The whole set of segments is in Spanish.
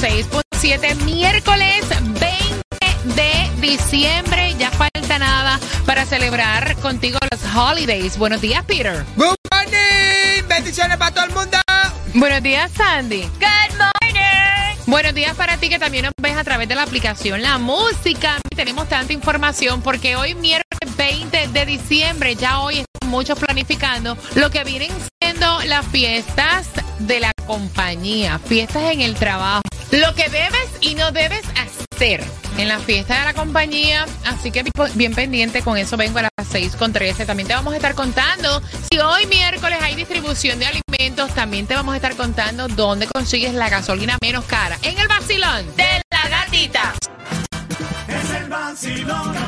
106.7, miércoles 20 de diciembre. Ya falta nada para celebrar contigo los holidays. Buenos días, Peter. Good morning. Bendiciones para todo el mundo. Buenos días, Sandy. Good morning. Buenos días para ti que también nos ves a través de la aplicación La Música. Tenemos tanta información porque hoy miércoles 20 de diciembre, ya hoy están muchos planificando lo que vienen siendo las fiestas de la compañía, fiestas en el trabajo. Lo que debes y no debes hacer en la fiesta de la compañía. Así que bien pendiente con eso vengo a las 6 con 13. También te vamos a estar contando si hoy miércoles hay distribución de alimentos. También te vamos a estar contando dónde consigues la gasolina menos cara. En el vacilón de la gatita. Es el vacilón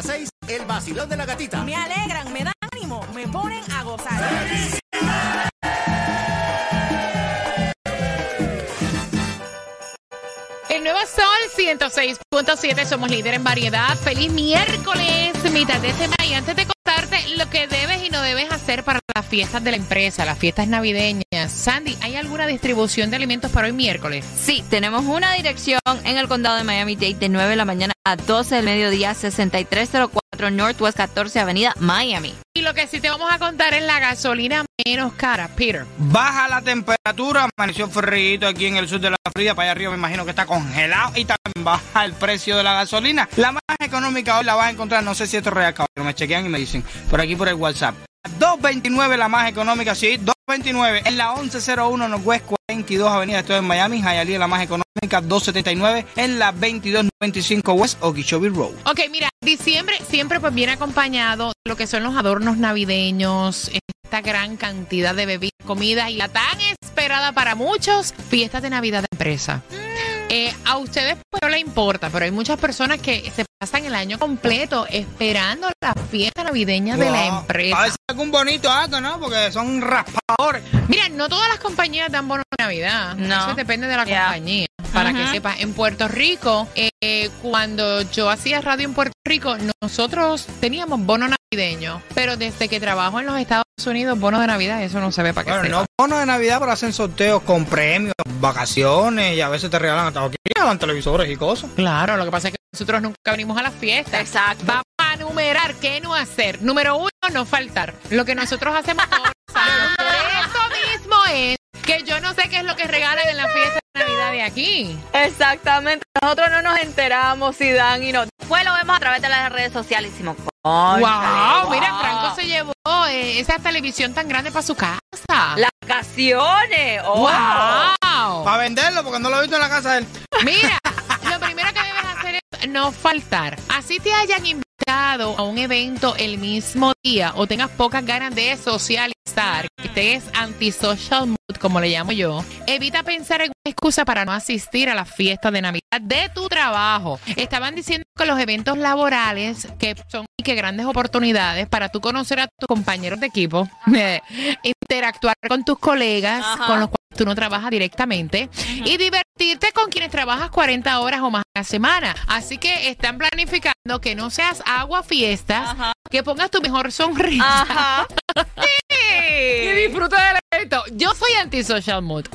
las 6, el vacilón de la gatita. Me alegran, me dan ánimo, me ponen a gozar. El nuevo Sol 106.7, somos líder en variedad. Feliz miércoles, mitad de semana. Y antes de contarte lo que debes y no debes hacer para las fiestas de la empresa, las fiestas navideñas. Sandy, ¿hay alguna distribución de alimentos para hoy miércoles? Sí, tenemos una dirección en el condado de Miami-Dade de 9 de la mañana a 12 del mediodía, 6304 Northwest 14 Avenida, Miami. Y lo que sí te vamos a contar es la gasolina menos cara, Peter. Baja la temperatura, amaneció frío aquí en el sur de la Florida, para allá arriba me imagino que está congelado y también baja el precio de la gasolina. La más económica hoy la vas a encontrar, no sé si esto es real, cabrón, me chequean y me dicen, por aquí por el WhatsApp. 229 la más económica, sí, 229 en la 1101 Northwest 42 Avenida, esto es en Miami, Hialeah la más económica, 279 en la 2295 West Okeechobee Road. Ok, mira, diciembre siempre pues viene acompañado de lo que son los adornos navideños, esta gran cantidad de bebidas, comida y la tan esperada para muchos fiestas de Navidad de empresa. Eh, a ustedes pues, no les importa, pero hay muchas personas que se pasan el año completo esperando la fiesta navideña de la Wow. A empresa. veces algún bonito acto, ¿no? Porque son raspadores. Mira, no todas las compañías dan bono de Navidad. No. Eso depende de la Yeah. compañía. Para que sepas, en Puerto Rico, eh, cuando yo hacía radio en Puerto Rico, nosotros teníamos bono navideño. Pero desde que trabajo en los Estados Unidos, bono de Navidad, eso no se ve para que Bueno, sepa. no bonos de Navidad, pero hacen sorteos con premios, vacaciones y a veces te regalan hasta aquí, regalan televisores y cosas. Claro, lo que pasa es que nosotros nunca venimos a las fiestas. Exacto. Vamos a numerar qué no hacer. Número uno, no faltar. Lo que nosotros hacemos todos los años. Eso mismo es que yo no sé qué es lo que regalan en la fiesta Navidad de aquí. Exactamente. Nosotros no nos enteramos si dan y no. Después lo vemos a través de las redes sociales y decimos, Wow, "Cónchale, mira, wow". Franco se llevó eh, esa televisión tan grande para su casa. Las vacaciones. Oh. wow. Para venderlo, porque no lo he visto en la casa de él. Mira, lo primero que debes hacer es no faltar. Así te hayan invitado a un evento el mismo día o tengas pocas ganas de socializar, que estés antisocial mood, como le llamo yo, evita pensar en una excusa para no asistir a la fiesta de Navidad de tu trabajo. Estaban diciendo que los eventos laborales, que son y que grandes oportunidades para tú conocer a tus compañeros de equipo, interactuar con tus colegas, Ajá. con los cuales tú no trabajas directamente y divertirte con quienes trabajas 40 horas o más a la semana. Así que están planificando que no seas agua fiestas, Ajá. que pongas tu mejor sonrisa Ajá. y disfruta del evento. Yo soy anti-social mood.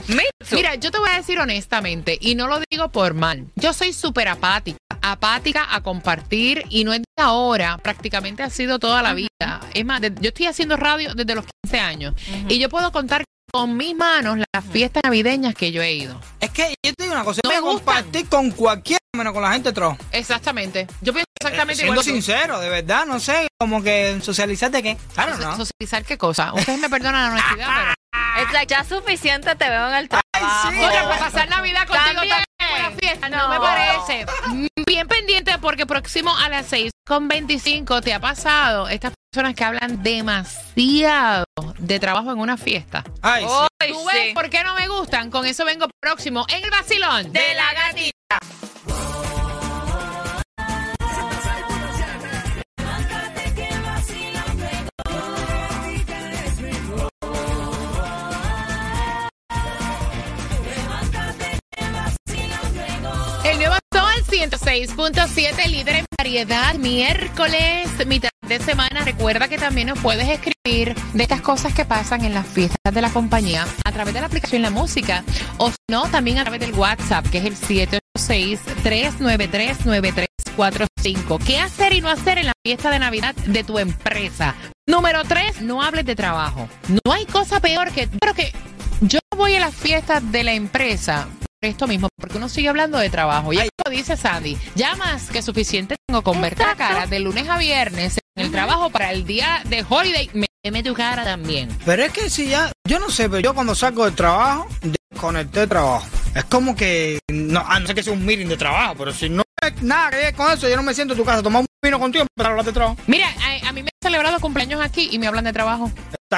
Mira, yo te voy a decir honestamente, y no lo digo por mal, yo soy súper apática, apática a compartir y no es de ahora, prácticamente ha sido toda la vida. Es más, yo estoy haciendo radio desde los 15 años y yo puedo contar con mis manos las fiestas navideñas que yo he ido. Es que yo te digo una cosa, No yo me compartir con cualquiera menos con la gente trozo. Exactamente. Yo pienso exactamente Siendo igual. que tú. sincero, de verdad, no sé, como que socializar de qué. Claro, So- no. Socializar qué cosa. Ustedes me perdonan la honestidad, pero... It's like, ya suficiente te veo en el trabajo. sí. Otra, para pasar Navidad contigo También. también fiesta, no. No. me parece. Bien pendiente porque próximo a las 6 con 25 te ha pasado estas personas que hablan demasiado de trabajo en una fiesta. Ay, sí. Ay, ¿Tú ves sí. por qué no me gustan? Con eso vengo próximo en el vacilón De la gatita. El nuevo Sol 106.7, líder en variedad, miércoles, mitad de semana. Recuerda que también nos puedes escribir de estas cosas que pasan en las fiestas de la compañía a través de la aplicación La Música o si no, también a través del WhatsApp, que es el 786-393-9345. ¿Qué hacer y no hacer en la fiesta de Navidad de tu empresa? Número 3, no hables de trabajo. No hay cosa peor que... Pero que yo voy a las fiestas de la empresa esto mismo, porque uno sigue hablando de trabajo. Y lo dice Sandy, ya más que suficiente tengo con verte la cara de lunes a viernes en el trabajo para el día de holiday. Me tu cara también. Pero es que si ya, yo no sé, pero yo cuando salgo del trabajo, desconecté de trabajo. Es como que, no, a no ser que sea un meeting de trabajo, pero si no es nada que ver con eso, yo no me siento en tu casa, tomar un vino contigo para hablar de trabajo. Mira, a, a mí me han celebrado cumpleaños aquí y me hablan de trabajo.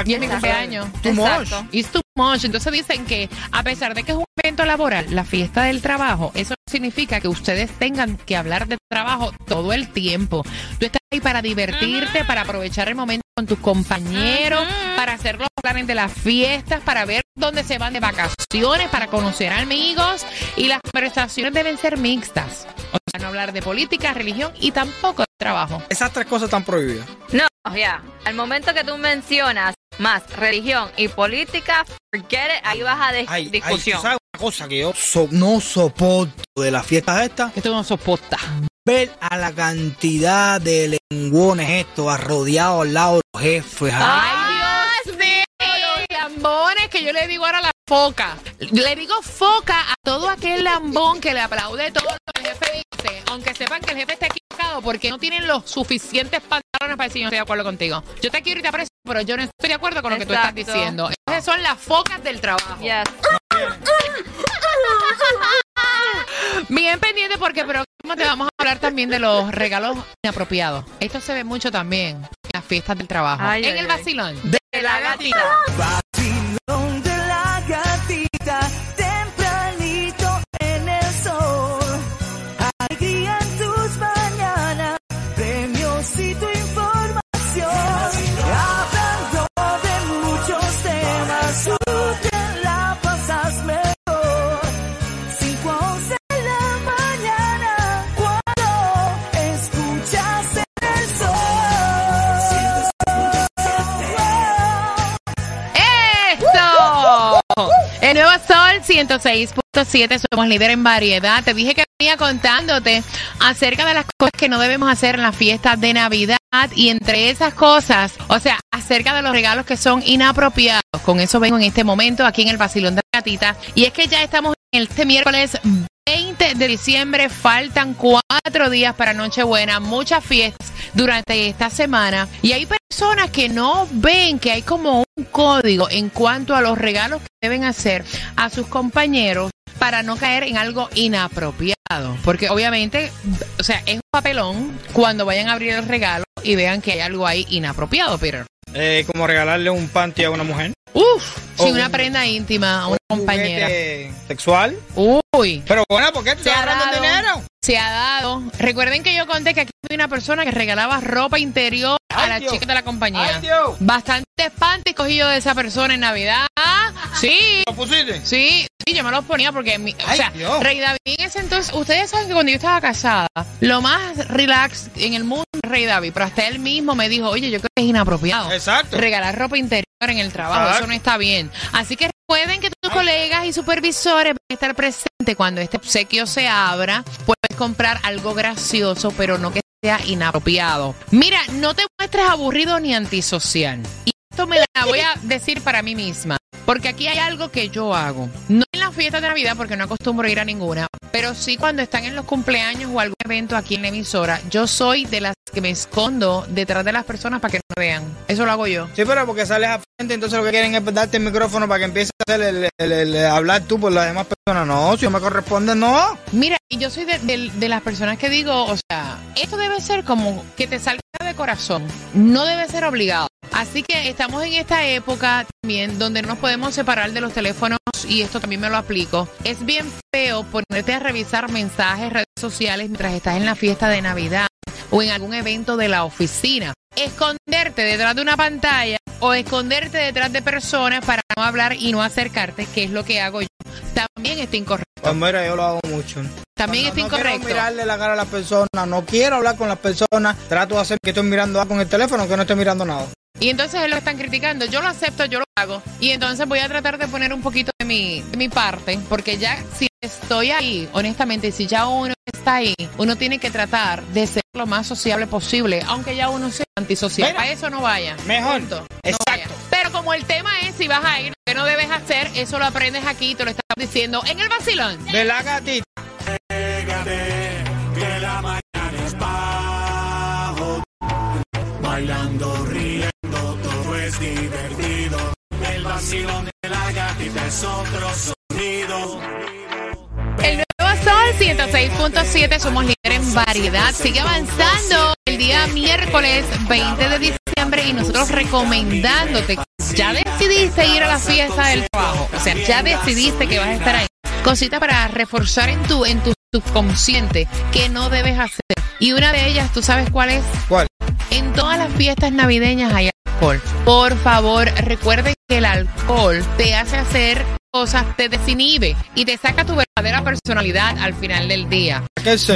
Y es mi cumpleaños. Too much. Exacto. It's too much. Entonces dicen que a pesar de que es un evento laboral, la fiesta del trabajo, eso no significa que ustedes tengan que hablar de trabajo todo el tiempo. Tú estás ahí para divertirte, para aprovechar el momento con tus compañeros, para hacer los planes de las fiestas, para ver dónde se van de vacaciones, para conocer amigos y las conversaciones deben ser mixtas. O sea, no hablar de política, religión y tampoco de trabajo. Esas tres cosas están prohibidas. No, ya. Al momento que tú mencionas más religión y política, forget it, ahí vas a dis- Ay, ay, discusión. ¿tú ¿sabes una cosa que yo so- no soporto de las fiestas estas? Que tú no soportas. Ver a la cantidad de lenguones estos arrodeados al lado los jefes. Ay, Dios mío, los lambones que yo le digo ahora a la foca. Le digo foca a todo aquel lambón que le aplaude todo lo que el jefe dice, aunque sepan que el jefe está equivocado porque no tienen los suficientes pantalones para decir yo no estoy de acuerdo contigo. Yo te quiero y te aprecio, pero yo no estoy de acuerdo con lo que tú estás diciendo. Esas son las focas del trabajo. Yes. Bien pendiente porque próximo te vamos a hablar también de los regalos inapropiados. Esto se ve mucho también las fiestas del trabajo. Ay, en ay, el ay. vacilón. De la gatita. 106.7, somos líder en variedad. Te dije que venía contándote acerca de las cosas que no debemos hacer en las fiestas de Navidad y entre esas cosas, o sea, acerca de los regalos que son inapropiados. Con eso vengo en este momento aquí en el Basilón de la Gatita. Y es que ya estamos en este miércoles 20 de diciembre, faltan cuatro días para Nochebuena, muchas fiestas durante esta semana y hay personas que no ven que hay como un código en cuanto a los regalos que deben hacer a sus compañeros para no caer en algo inapropiado, porque obviamente, o sea, es un papelón cuando vayan a abrir el regalo y vean que hay algo ahí inapropiado, Peter. Eh, como regalarle un panty a una mujer. Uf, sin una un- prenda íntima a una un compañera. juguete sexual. Uy. Pero bueno, ¿por qué tú Se estás ha ahorrando el dado. dinero? Se ha dado. Recuerden que yo conté que aquí había una persona que regalaba ropa interior a Ay, las Dios. chicas de la compañía. Ay, Dios. Bastante panty cogí yo de esa persona en Navidad. Sí. ¿Lo pusiste? Sí, sí, yo me los ponía porque, mi- o sea, Dios. Rey David en ese entonces, ustedes saben que cuando yo estaba casada, lo más relax en el mundo es Rey David, pero hasta él mismo me dijo, oye, yo creo que es inapropiado. Exacto. Regalar ropa interior en el trabajo, Exacto. eso no está bien. Así que recuerden que tus colegas y supervisores van a estar presentes cuando este obsequio se abra. Puedes comprar algo gracioso, pero no que sea inapropiado. Mira, no te muestres aburrido ni antisocial. Y esto me la voy a decir para mí misma. Porque aquí hay algo que yo hago. No en las fiestas de Navidad, porque no acostumbro ir a ninguna. Pero sí cuando están en los cumpleaños o algún evento aquí en la emisora. Yo soy de las que me escondo detrás de las personas para que no me vean. Eso lo hago yo. Sí, pero porque sales a frente, entonces lo que quieren es darte el micrófono para que empieces a hacer el, el- el- el hablar tú por las demás personas. No, si no me corresponde, no. Mira, y yo soy de, de- de las personas que digo, o sea, esto debe ser como que te salga de corazón, no debe ser obligado. Así que estamos en esta época también donde no nos podemos separar de los teléfonos y esto también me lo aplico. Es bien feo ponerte a revisar mensajes, redes sociales mientras estás en la fiesta de Navidad o en algún evento de la oficina. Esconderte detrás de una pantalla o esconderte detrás de personas para no hablar y no acercarte, que es lo que hago yo. También está incorrecto. Pues mira, yo lo hago mucho. También Cuando está no quiero mirarle la cara a las personas, no quiero hablar con las personas, trato de hacer que estoy mirando algo con el teléfono, que no estoy mirando nada. Y entonces es lo que están criticando. Yo lo acepto, yo lo hago. Y entonces voy a tratar de poner un poquito de mi, de mi parte, porque ya si estoy ahí, honestamente, si ya uno está ahí, uno tiene que tratar de ser lo más sociable posible, aunque ya uno sea antisocial. Mira. Para eso no vaya. Mejor. Punto. No Exacto. vaya. Pero como el tema es si vas a ir, no debes hacer, eso lo aprendes aquí, te lo estamos diciendo en el vacilón. De la gatita. Pégate, que la mañana es bajo. Bailando, riendo, todo es divertido. El vacilón de la gatita es otro sonido. El nuevo Sol 106.7, somos líderes en variedad. Sigue avanzando el día miércoles 20 de diciembre y nosotros recomendándote. Ya decidiste ir a la fiesta del trabajo, o sea, ya decidiste que vas a estar ahí. Cositas para reforzar en tu, en tu subconsciente que no debes hacer. Y una de ellas, ¿tú sabes cuál es? ¿Cuál? En todas las fiestas navideñas hay alcohol. Por favor, recuerden que el alcohol te hace hacer cosas, te desinhibe y te saca tu verdadera personalidad al final del día.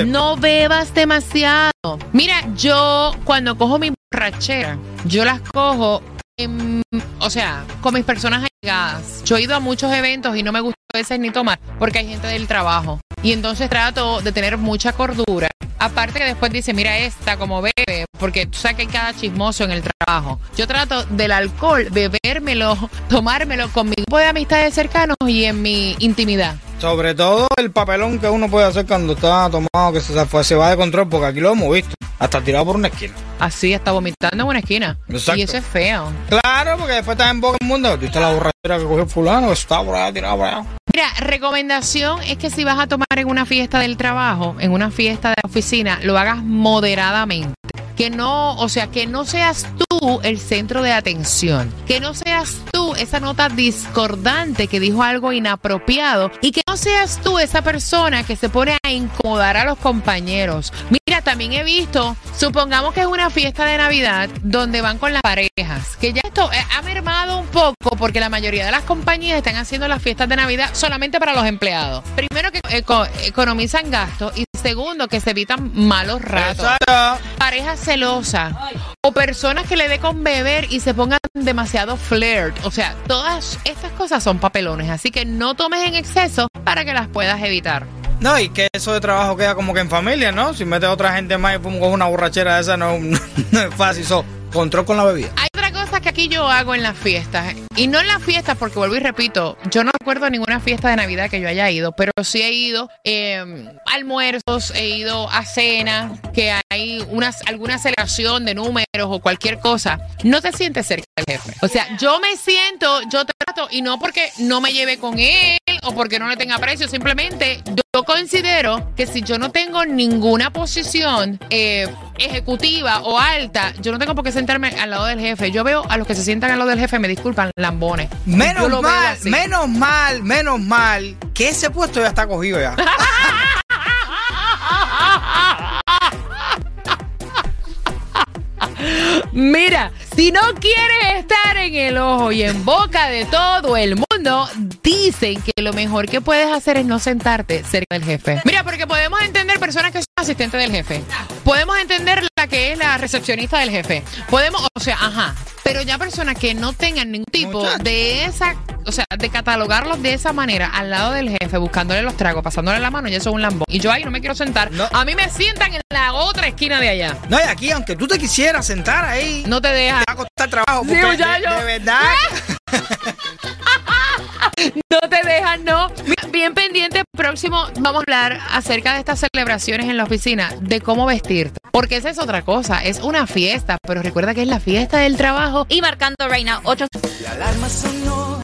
No bebas demasiado. Mira, yo cuando cojo mi borrachera, yo las cojo, en- o sea, con mis personas allegadas. Yo he ido a muchos eventos y no me gusta a veces ni tomar porque hay gente del trabajo. Y entonces trato de tener mucha cordura. Aparte que después dice, mira esta como bebe, porque tú sabes que hay cada chismoso en el trabajo. Yo trato del alcohol, bebérmelo, tomármelo con mi grupo de amistades cercanos y en mi intimidad. Sobre todo el papelón que uno puede hacer cuando está tomado, que se, fue- se va de control, porque aquí lo hemos visto. Hasta tirado por una esquina. Así está vomitando en una esquina. Exacto. Y eso es feo. Claro, porque después estás en boca del mundo. ¿Viste la borrachera que cogió fulano? Que estaba por allá, tirado por allá. Mira, recomendación es que si vas a tomar en una fiesta del trabajo, en una fiesta de oficina, lo hagas moderadamente. Que no, o sea, que no seas tú el centro de atención. Que no seas tú esa nota discordante que dijo algo inapropiado. Y que no seas tú esa persona que se pone a incomodar a los compañeros. Mira, también he visto, supongamos que es una fiesta de Navidad donde van con las parejas. Que ya esto eh, ha mermado un poco porque la mayoría de las compañías están haciendo las fiestas de Navidad solamente para los empleados. Primero que eco- economizan gastos y segundo que se evitan malos ratos. Parejas celosas o personas que le dé con beber y se pongan demasiado flirt. O sea, todas estas cosas son papelones, así que no tomes en exceso para que las puedas evitar. No, y que eso de trabajo queda como que en familia, ¿no? Si metes a otra gente más y pum, una borrachera esa, no, es fácil. So, control con la bebida. Hay otra cosa que aquí yo hago en las fiestas, y no en las fiestas, porque vuelvo y repito, yo no recuerdo ninguna fiesta de Navidad que yo haya ido, pero sí he ido a almuerzos, he ido a cenas, que hay una, alguna celebración de números o cualquier cosa. No te sientes cerca del jefe. O sea, yo me siento, yo trato, y no porque no me lleve con él o porque no le tenga aprecio, simplemente yo considero que si yo no tengo ninguna posición eh, ejecutiva o alta, yo no tengo por qué sentarme al lado del jefe. Yo veo a los que se sientan al lado del jefe, me disculpan, lambones. Menos mal, menos mal, menos mal que ese puesto ya está cogido ya. Mira, si no quieres estar en el ojo y en boca de todo el mundo, dicen que lo mejor que puedes hacer es no sentarte cerca del jefe. Mira, porque podemos entender personas que son asistentes del jefe. Podemos entender la que es la recepcionista del jefe. Podemos, o sea, ajá. Pero ya personas que no tengan ningún tipo de esa, o sea, de catalogarlos de esa manera al lado del jefe, buscándole los tragos, pasándole la mano, y eso es un lambón. Y yo ahí no me quiero sentar. No. A mí me sientan en la otra esquina de allá. No, y aquí, aunque tú te quisieras sentar ahí, No te deja. te va a costar trabajo. Sí, de, verdad. No te dejan, no. Bien pendiente, próximo vamos a hablar acerca de estas celebraciones en la oficina, de cómo vestirte. Porque esa es otra cosa, es una fiesta, pero recuerda que es la fiesta del trabajo. Y marcando Reina 8 La alarma sonó,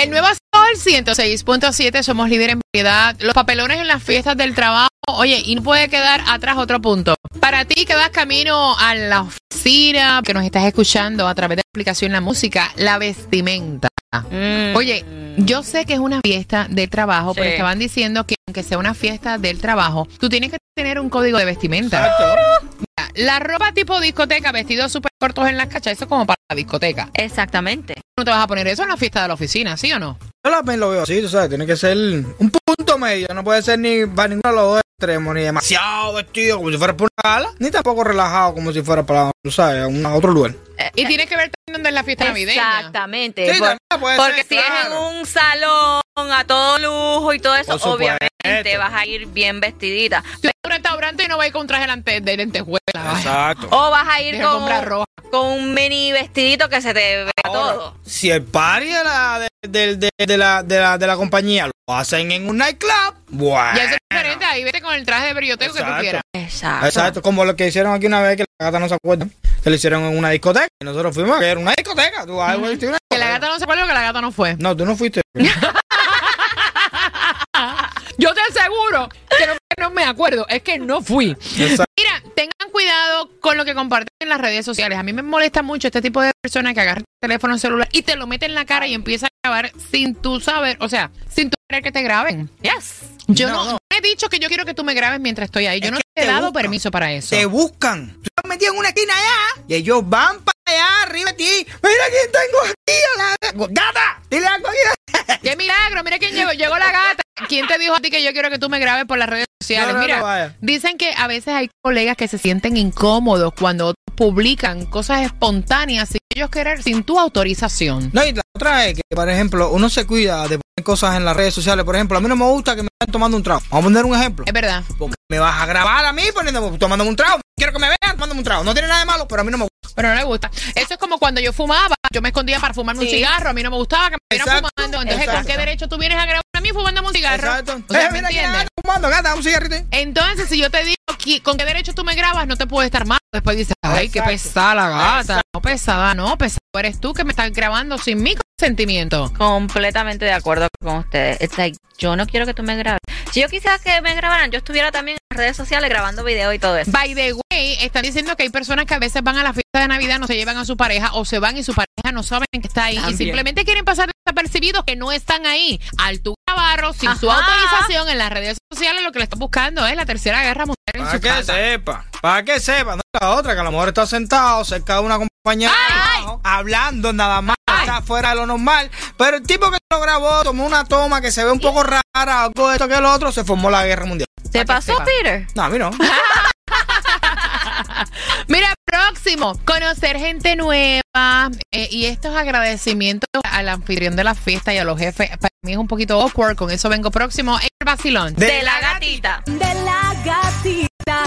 El nuevo Sol 106.7, somos líderes en variedad. Los papelones en las fiestas del trabajo. Oye, y no puede quedar atrás otro punto. Para ti que vas camino a la oficina, que nos estás escuchando a través de la aplicación La Música, la vestimenta. Oye, yo sé que es una fiesta de trabajo, pero Sí. estaban diciendo que aunque sea una fiesta del trabajo, tú tienes que tener un código de vestimenta. Exacto. La ropa tipo discoteca, vestidos súper cortos en las cachas, eso es como para la discoteca. Exactamente. No te vas a poner eso en la fiesta de la oficina, ¿sí o no? Yo también lo veo así, tú sabes, tiene que ser un punto medio, no puede ser ni para ninguno de los dos extremos, ni demasiado vestido como si fuera para una gala, ni tampoco relajado como si fuera para, tú sabes, un- a otro lugar. Y tienes que ver también dónde es la fiesta navideña. Exactamente. Sí, Por- también puede porque ser, si es en un salón a todo lujo y todo eso, obviamente vas a ir bien vestidita. Si vas a un restaurante y no vais con traje delante de lentejuela. Exacto. O vas a ir Deja con, comprar roja. con un mini vestidito que se te vea Ahora, todo. Si el party de la, de, de- de- de la, de, la, de la compañía lo hacen en un nightclub, bueno. Ya eso es diferente, ahí vete con el traje de brilloteo que tú quieras. Exacto. Exacto, como lo que hicieron aquí una vez que la gata no se acuerda, que lo hicieron en una discoteca. Y nosotros fuimos, que era una discoteca. Tú a vestir una Que la gata no se acuerda que la gata no fue. No, tú no fuiste. Yo te aseguro que no, que no me acuerdo, es que no fui. Exacto. Mira, tengan cuidado con lo que comparten en las redes sociales. A mí me molesta mucho este tipo de personas que agarran el teléfono celular y te lo meten en la cara y empiezan a grabar sin tú saber, o sea, sin tú querer que te graben. Yes. Yo No, no, no. no he dicho que yo quiero que tú me grabes mientras estoy ahí. Yo Es no te he dado buscan. permiso para eso. Te buscan. Metido en una esquina allá y ellos van para allá arriba de ti. Mira quién tengo aquí. la- Gata, dile algo aquí. ¡Qué milagro! Mira quién llegó. Llegó la gata. ¿Quién te dijo a ti que yo quiero que tú me grabes por las redes sociales? No, no, Mira, no, dicen que a veces hay colegas que se sienten incómodos cuando otros publican cosas espontáneas sin ellos querer, sin tu autorización. No, y la otra es que, por ejemplo, uno se cuida de poner cosas en las redes sociales. Por ejemplo, a mí no me gusta que me estén tomando un trago. Vamos a poner un ejemplo. Es verdad. Porque me vas a grabar a mí poniendo, tomándome un trago. Quiero que me vean tomándome un trago. No tiene nada de malo, pero a mí no me gusta. Pero no le gusta. Eso es como cuando yo fumaba. Yo me escondía para fumarme un Sí. cigarro. A mí no me gustaba que me vieran Exacto, fumando. Entonces, ¿con exacto. qué derecho tú vienes a grabar a mí fumándome un cigarro? Exacto. O sea, Eh, ¿me mira quién entiendes? anda fumando, gata, un cigarrito. ahí. Entonces, si yo te digo que- con qué derecho tú me grabas, no te puede estar mal. Después dices, ay, qué Exacto. pesada la gata. No pesada, no, pesada eres tú que me estás grabando sin mi consentimiento. Completamente de acuerdo con ustedes. It's like, yo no quiero que tú me grabes. Si yo quisiera que me grabaran, yo estuviera también en las redes sociales grabando video y todo eso. By the way, están diciendo que hay personas que a veces van a la fiesta de Navidad, no se llevan a su pareja o se van y su pareja no saben que está ahí y simplemente quieren pasar desapercibidos que no están ahí. Al tu grabarlo sin su autorización en las redes sociales, lo que le están buscando es la tercera guerra mundial en Para su que casa. sepa, para que sepa, no es la otra, que a lo mejor está sentado cerca de una trabajo, hablando nada más, está fuera de lo normal, pero el tipo que lo grabó tomó una toma que se ve un poco rara, algo de esto que el otro, se formó la guerra mundial. ¿Te pasó, sepa. Peter? No, a mí no. Próximo, conocer gente nueva eh, y estos agradecimientos al anfitrión de la fiesta y a los jefes. Para mí es un poquito awkward, con eso vengo próximo. El vacilón. De, la gatita. De la gatita,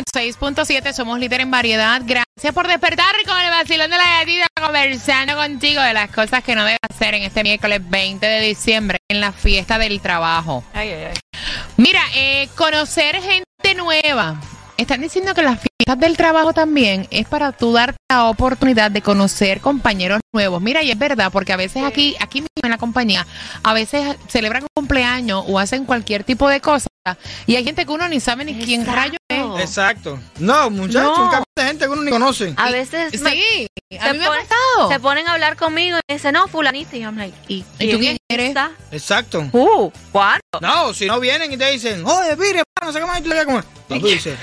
106.7, somos líder en variedad. Gracias por despertar con el vacilón de la gatita, conversando contigo de las cosas que no debes hacer en este miércoles 20 de diciembre en la fiesta del trabajo. Ay, ay, ay. Mira, eh, conocer gente nueva. Están diciendo que las fiestas del trabajo también es para tú darte la oportunidad de conocer compañeros nuevos. Mira, y es verdad, porque a veces aquí, aquí mismo en la compañía, a veces celebran un cumpleaños o hacen cualquier tipo de cosa y hay gente que uno ni sabe ni quién rayo es. Exacto. No, muchachos, No. un cambio de gente que uno ni conoce. A veces me- Sí, a se mí me ha pasado. se ponen a hablar conmigo y dicen, no, fulanita. Y yo, I'm like, ¿y, ¿Y tú quién eres? Exacto. Uh, ¿cuándo? No, si no vienen y te dicen, oye, mire, no sé qué más, y tú le dices como, tú dices,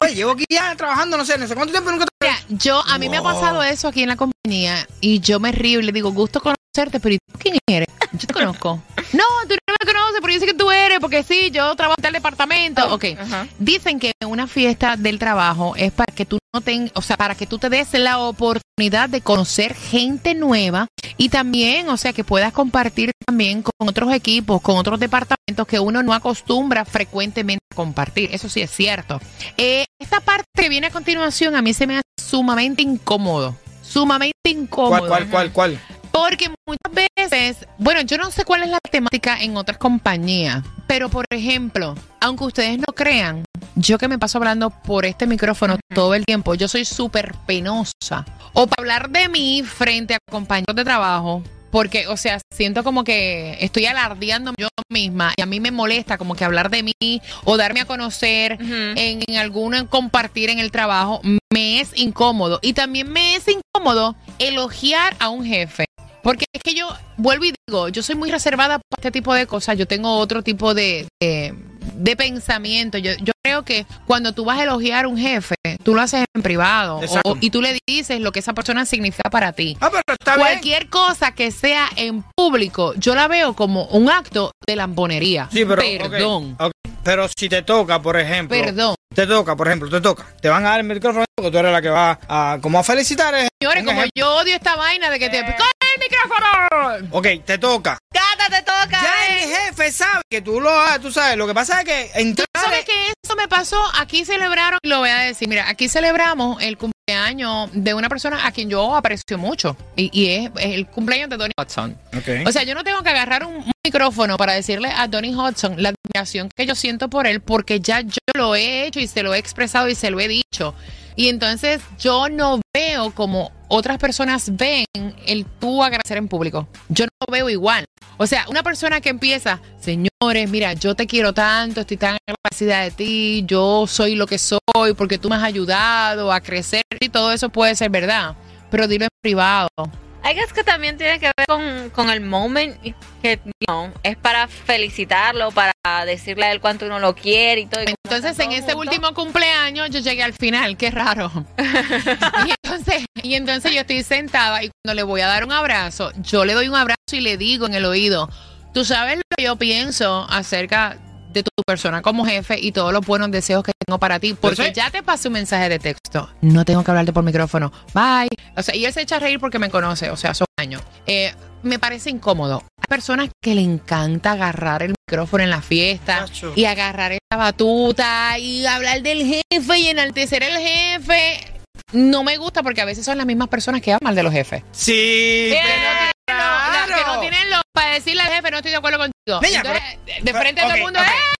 oye, llevo aquí ya trabajando, no sé, no sé cuánto tiempo nunca te... Mira, yo, a mí me ha pasado eso aquí en la compañía y yo me río y le digo, gusto conocerte, pero ¿y tú quién eres? Yo te conozco. no, tú no me conoces, pero yo sé que tú eres, porque sí, yo trabajo en tal departamento. Ok. Ajá. Dicen que una fiesta del trabajo es para que tú no ten, o sea, para que tú te des la oportunidad de conocer gente nueva y también, o sea, que puedas compartir también con otros equipos, con otros departamentos que uno no acostumbra frecuentemente a compartir. Eso sí es cierto. Eh, esta parte que viene a continuación a mí se me hace sumamente incómodo. Sumamente incómodo. ¿Cuál, cuál, cuál, cuál? Porque muchas veces, bueno, yo no sé cuál es la temática en otras compañías, pero por ejemplo, aunque ustedes no crean, yo que me paso hablando por este micrófono todo el tiempo, yo soy súper penosa. O para hablar de mí frente a compañeros de trabajo, porque, o sea, siento como que estoy alardeando yo misma y a mí me molesta como que hablar de mí o darme a conocer en, en algún compartir en el trabajo me es incómodo. Y también me es incómodo elogiar a un jefe. Porque es que yo vuelvo y digo, yo soy muy reservada para este tipo de cosas. Yo tengo otro tipo de, de, de pensamiento. Yo, yo creo que cuando tú vas a elogiar a un jefe, tú lo haces en privado. O- y tú le dices lo que esa persona significa para ti. Ah, pero está bien. Cualquier cosa que sea en público, yo la veo como un acto de lambonería. Sí, pero, Perdón. Pero si te toca, por ejemplo, Perdón. te toca, por ejemplo, te toca, te van a dar el micrófono porque tú eres la que va a, como a felicitar. eh. Señores, como ejemplo. yo odio esta vaina de que te... ¡Coge el micrófono! Ok, te toca. Gata, te toca. Ya eh. el jefe sabe que tú lo haces, tú sabes. Lo que pasa es que Tú entrar. sabes que eso me pasó, aquí celebraron, lo voy a decir, mira, aquí celebramos el cumpleaños de una persona a quien yo aprecio mucho y, y es el cumpleaños de Donny Hudson. Ok. O sea, yo no tengo que agarrar un un micrófono para decirle a Donny Hudson la admiración que yo siento por él porque ya yo lo he hecho y se lo he expresado y se lo he dicho. Y entonces yo no veo como otras personas ven el tú agradecer en público. Yo no lo veo igual. O sea, una persona que empieza, señores, mira, yo te quiero tanto, estoy tan agradecida de ti, yo soy lo que soy porque tú me has ayudado a crecer y todo eso puede ser verdad. Pero dilo en privado. I guess que también tiene que ver con, con el moment que know, es para felicitarlo, para decirle a él cuánto uno lo quiere y todo. y Entonces, en juntos. último cumpleaños, yo llegué al final, qué raro. y, entonces, y entonces yo estoy sentada y cuando le voy a dar un abrazo, yo le doy un abrazo y le digo en el oído, tú sabes lo que yo pienso acerca de tu persona como jefe y todos los buenos deseos que tengo para ti, porque ya te pasé un mensaje de texto, no tengo que hablarte por micrófono, bye. O sea, y él se echa a reír porque me conoce, o sea, son años. Eh, me parece incómodo. Hay personas que le encanta agarrar el micrófono en la fiesta y agarrar esta batuta y hablar del jefe y enaltecer el jefe. No me gusta porque a veces son las mismas personas que hablan de los jefes. Sí, Que pero no tienen lo- las que no claro. tienen lo para decirle al jefe, no estoy de acuerdo contigo. Niña, Entonces, de frente a todo ok, el mundo, ok. ¡eh!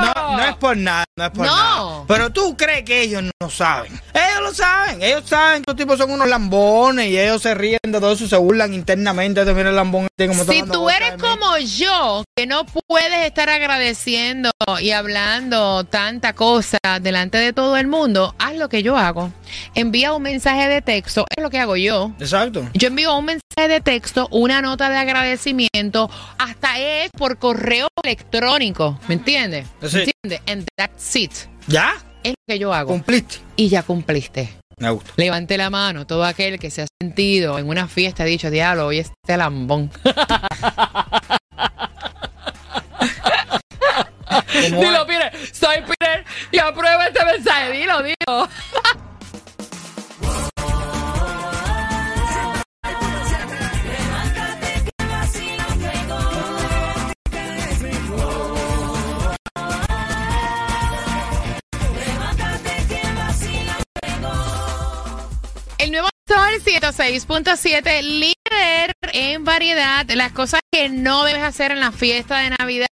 No, no es por nada, no es por No. nada. Pero tú crees que ellos no saben. Ellos lo saben, ellos saben que los tipos son unos lambones y ellos se ríen de todo eso, se burlan internamente de mira el lambón este como Si tú eres mí. como yo, que no puedes estar agradeciendo y hablando tanta cosa delante de todo el mundo, haz lo que yo hago. Envía un mensaje de texto, es lo que hago yo. Exacto. Yo envío un mensaje de texto, una nota de agradecimiento, hasta es por correo electrónico, ¿me entiendes? Sí. ¿Me entiendes? And that's it. ¿Ya? Es lo que yo hago. ¿Cumpliste? Y ya cumpliste. Me gusta. Levante la mano todo aquel que se ha sentido en una fiesta ha dicho, diablo, hoy este lambón. ¿Cómo Dilo? Peter, soy Peter y aprueba este mensaje, dilo, dilo. El nuevo Sol 106.7, líder en variedad, las cosas que no debes hacer en la fiesta de Navidad.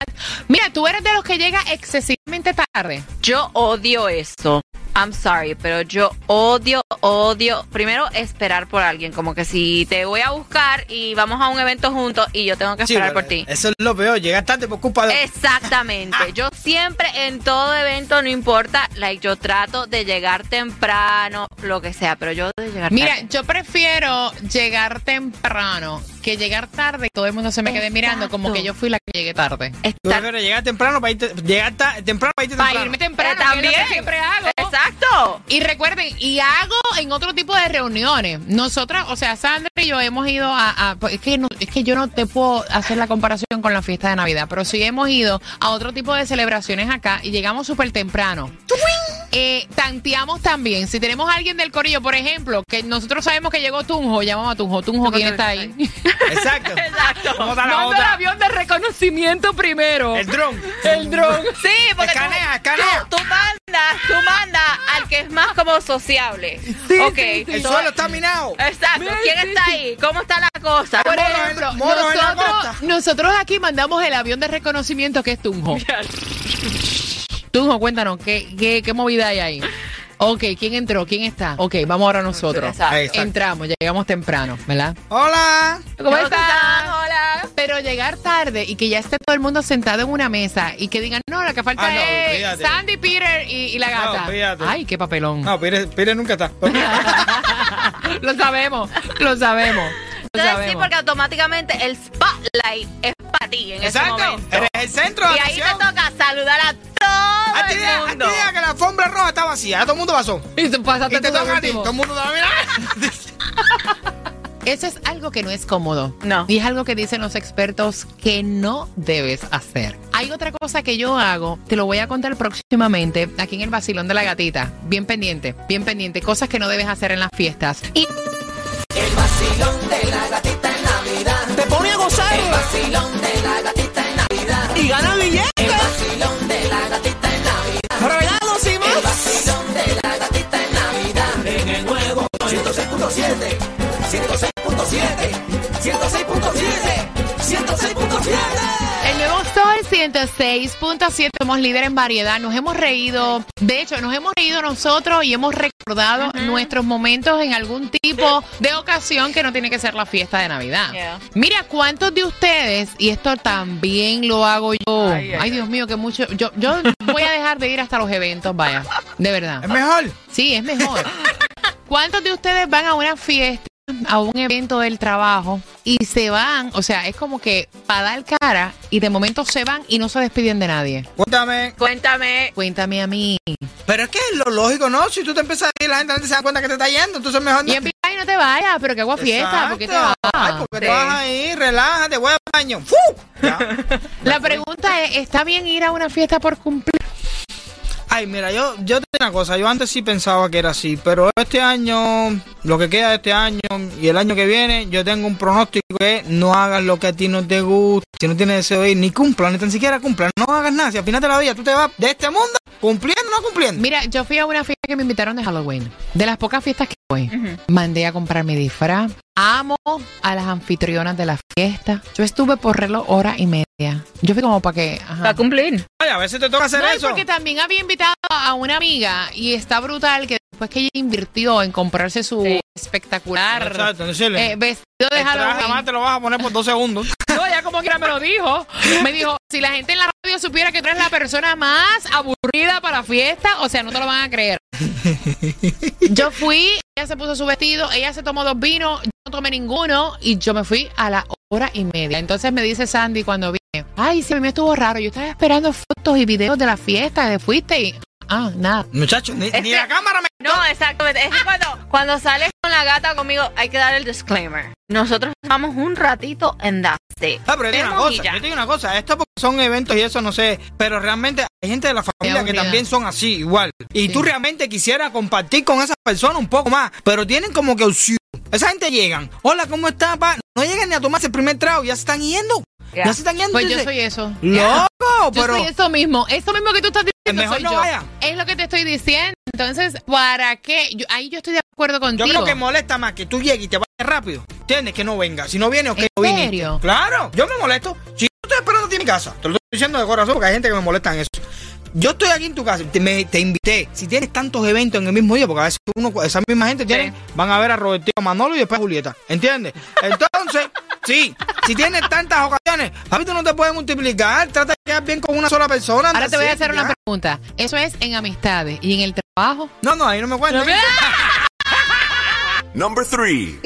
Mira, tú eres de los que llega excesivamente tarde. Yo odio eso. I'm sorry, pero yo odio, odio. Primero, esperar por alguien. Como que si te voy a buscar y vamos a un evento juntos y yo tengo que esperar por ti. Eso es lo peor, llegar tarde por culpa de... Exactamente. Yo siempre en todo evento, no importa, like, yo trato de llegar temprano, lo que sea, pero yo de llegar Mira, tarde. yo prefiero llegar temprano que llegar tarde todo el mundo se me quede mirando como que yo fui la que llegué tarde. Tú prefieres llegar temprano para irte... Llegar ta- temprano para irte Para temprano. irme temprano, Eh, que es lo que también. siempre hago. Exacto. Y recuerden, y hago en otro tipo de reuniones. Nosotras, o sea, Sandra y yo hemos ido a... a- pues, es, que no- es que yo no te puedo hacer la comparación con la fiesta de Navidad, pero sí hemos ido a otro tipo de celebraciones acá y llegamos súper temprano. Eh, tanteamos también. Si tenemos a alguien del corillo, por ejemplo, que nosotros sabemos que llegó Tunjo, llamamos a Tunjo. Tunjo, ¿quién está ahí? Exacto. Exacto. ¿Cómo está la Manda el avión de reconocimiento primero. El dron. El dron. Sí, porque Escanea, tú, escanea. tú, tú mandas, tú mandas al que es más como sociable. ok. El so- suelo está minado. Exacto. ¿Quién está ahí? ¿Cómo está la cosa? Por Mono ejemplo, mono en la nosotros, nosotros aquí mandamos el avión de reconocimiento que es Tunjo. Tunjo, cuéntanos, ¿qué, qué, qué movida hay ahí? Ok, ¿quién entró? ¿Quién está? Ok, vamos ahora nosotros. Exacto. Ahí está. Entramos, llegamos temprano, ¿verdad? Hola. ¿Cómo ¿Cómo estás? estás? Hola. Pero llegar tarde y que ya esté todo el mundo sentado en una mesa y que digan, no, lo que falta Ah, no, es. Sandy, Peter y, y la gata. olvídate. Ay, qué papelón. No, Pire, Pire nunca está. lo sabemos, lo sabemos. Lo Entonces sí, porque automáticamente el spotlight es para ti en ese Exacto. momento. Eres el centro de Y ahí te toca saludar a todo A ti el diga- a ti mundo. diga que la alfombra roja está vacía, todo el mundo pasó. Y tú pasaste Y te tú de toca a ti, último. todo el mundo te va a mirar. Eso es algo que no es cómodo. No. Y es algo que dicen los expertos que no debes hacer. Hay otra cosa que yo hago, te lo voy a contar próximamente aquí en el Basilón de la Gatita. Bien pendiente, bien pendiente. Cosas que no debes hacer en las fiestas. Y Te pone a gozar. El vacilón de la gatita en Navidad. Y gana billetes. 106.7. 106.7. 106.7. 106.7. el nuevo Sol 106.7, somos líder en variedad. Nos hemos reído, de hecho, nos hemos reído nosotros y hemos recordado nuestros momentos en algún tipo de ocasión que no tiene que ser la fiesta de Navidad. Yeah. Mira, ¿cuántos de ustedes, y esto también lo hago yo, Ay, ay, ay, Dios mío, que mucho, yo, yo voy a dejar de ir hasta los eventos, vaya, de verdad. Es mejor. Sí, es mejor. ¿Cuántos de ustedes van a una fiesta, a un evento del trabajo y se van? O sea, es como que para dar cara y de momento se van y no se despiden de nadie. Cuéntame. Cuéntame. Cuéntame a mí. Pero es que es lo lógico, ¿no? Si tú te empiezas a ir, la gente, la gente se da cuenta que te está yendo, entonces mejor no. Y en ay, no te vayas, pero que hago fiesta, ¿por qué te vas? Ay, porque te Sí. vas a ir, relájate, voy al baño. ¡Fu! Ya. La pregunta es, ¿está bien ir a una fiesta por cumplir? Ay, mira, yo, yo te una cosa, yo antes sí pensaba que era así, pero este año, lo que queda de este año y el año que viene, yo tengo un pronóstico que no hagas lo que a ti no te gusta, si no tienes deseo de ir, ni cumpla, ni tan siquiera cumpla, no hagas nada, si al final de la vida tú te vas de este mundo cumpliendo o no cumpliendo. Mira, yo fui a una fiesta que me invitaron de Halloween. De las pocas fiestas que fui, mandé a comprar mi disfraz. Amo a las anfitrionas de la fiesta. Yo estuve por reloj hora y media. Yo fui como para que... ajá. Para cumplir. Ay, a veces te toca hacer No, eso. porque también había invitado a una amiga y está brutal que después que ella invirtió en comprarse su Sí. espectacular Exacto, eh, vestido de el traje nada más Halloween. te lo vas a poner por dos segundos. Ella como quiera me lo dijo. Me dijo, si la gente en la radio supiera que tú eres la persona más aburrida para la fiesta, o sea, no te lo van a creer. Yo fui, ella se puso su vestido, ella se tomó dos vinos, yo no tomé ninguno y yo me fui a la hora y media. Entonces me dice Sandy cuando vine, ay, sí, a mí me estuvo raro, yo estaba esperando fotos y videos de la fiesta, de fuiste y... Ah, nada. Muchachos, ni, ni la cámara me... No, exactamente. Es que cuando, cuando sales con la gata conmigo, hay que dar el disclaimer. Nosotros vamos un ratito en that's it. Ah, pero yo te digo una cosa, yo te digo una cosa, esto porque son eventos y eso no sé, pero realmente hay gente de la familia que también son así, igual. Y Sí. tú realmente quisieras compartir con esas personas un poco más, pero tienen como que opción. Esa gente llegan, hola, ¿cómo estás, pa? No llegan ni a tomarse el primer trago, ya se están yendo. Ya. Ya se están yendo. Pues yo dice, soy eso. Loco, Yo pero... soy eso mismo, eso mismo que tú estás diciendo. Mejor soy no yo. vaya. Es lo que te estoy diciendo. Entonces, ¿para qué? Yo- ahí yo estoy de acuerdo Yo contigo. creo que molesta más que tú llegues y te vayas rápido. ¿Entiendes? Que no venga. Si no viene, ok, ¿En no serio? Claro, yo me molesto. Si yo estoy esperando a ti en mi casa, te lo estoy diciendo de corazón porque hay gente que me molesta en eso. Yo estoy aquí en tu casa, te, me- te invité. Si tienes tantos eventos en el mismo día, porque a veces uno, esa misma gente tiene, van a ver a Roberto, a Manolo y después a Julieta. ¿Entiendes? Entonces, sí, si tienes tantas ocasiones, papi, tú no te puedes multiplicar. Trata de quedar bien con una sola persona. Ahora te voy a hacer una pregunta. ¿Eso es en amistades y en el trabajo? No, no, ahí no me cuentes. Number three.